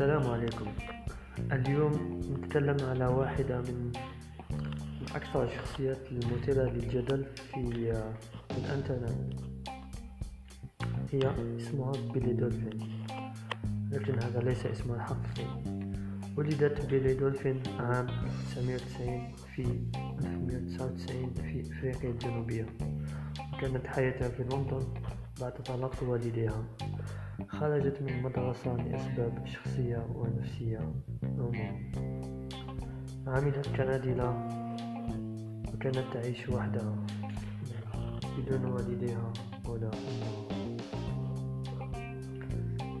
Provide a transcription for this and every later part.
السلام عليكم. اليوم نتكلم على واحدة من أكثر الشخصيات المثيرة للجدل في الإنترنت هي اسمها بيلي دولفين. لكن هذا ليس اسمها الحقيقي ولدت بيلي دولفين عام 1990 في 1999 في أفريقيا الجنوبية. وكانت حياتها في لندن بعد طلاق والديها. خرجت من المدرسة لأسباب شخصية ونفسية. عموما عملت كنادلة وكانت تعيش وحدها بدون والديها ولا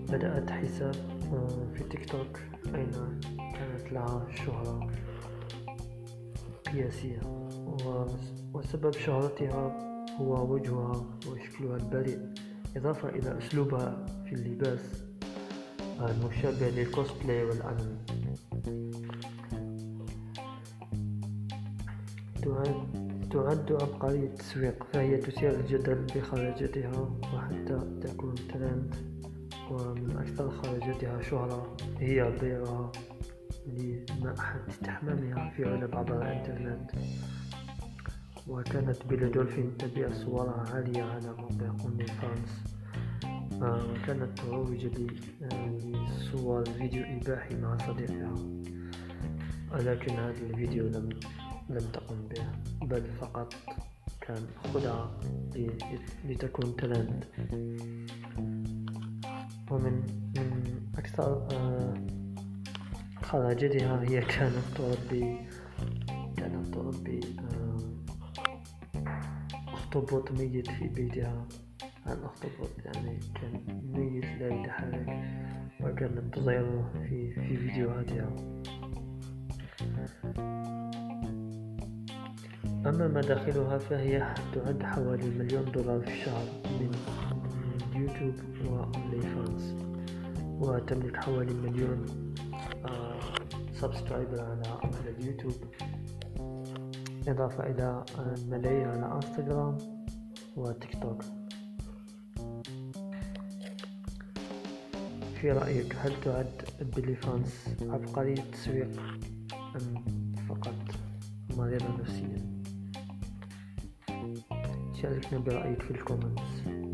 بدأت حساب آه، في تيك توك أين كانت لها شهرة قياسية. وسبب شهرتها هو وجهها وشكلها البريء إضافة إلى أسلوبها في اللباس المشابه للكوسبلاي والأنمي. تعد عبقرية التسويق فهي تثير الجدل بخرجتها وحتى تكون ترند ومن أكثر خرجتها شهرة هي بيعها لماء استحمامها في علب عبر الإنترنت. وكانت بيلي دولفين تبيع صورها عارية على موقع OnlyFans وكانت تروج لصور فيديو إباحي مع صديقها. ولكن هذا الفيديو لم لم تقم به بل فقط كان خدعة لتكون ترند. ومن من أكثر آه، خراجتها هي كانت تربي كانت تربي آه، أخطبوط ميت في بيتها. الأخطبوط يعني كان ميت لا يتحرك وكانت تظهره في, في فيديوهاتها أما مداخلها فهي تعد حوالي مليون دولار في الشهر من يوتيوب و OnlyFans وتملك حوالي مليون subscriber على على اليوتيوب إضافة إلى ملايين على انستغرام وتيك توك. في رأيك هل تعد بيلي فانس عبقرية تسويق أم فقط مريضة نفسيا شاركنا برأيك في الكومنتس.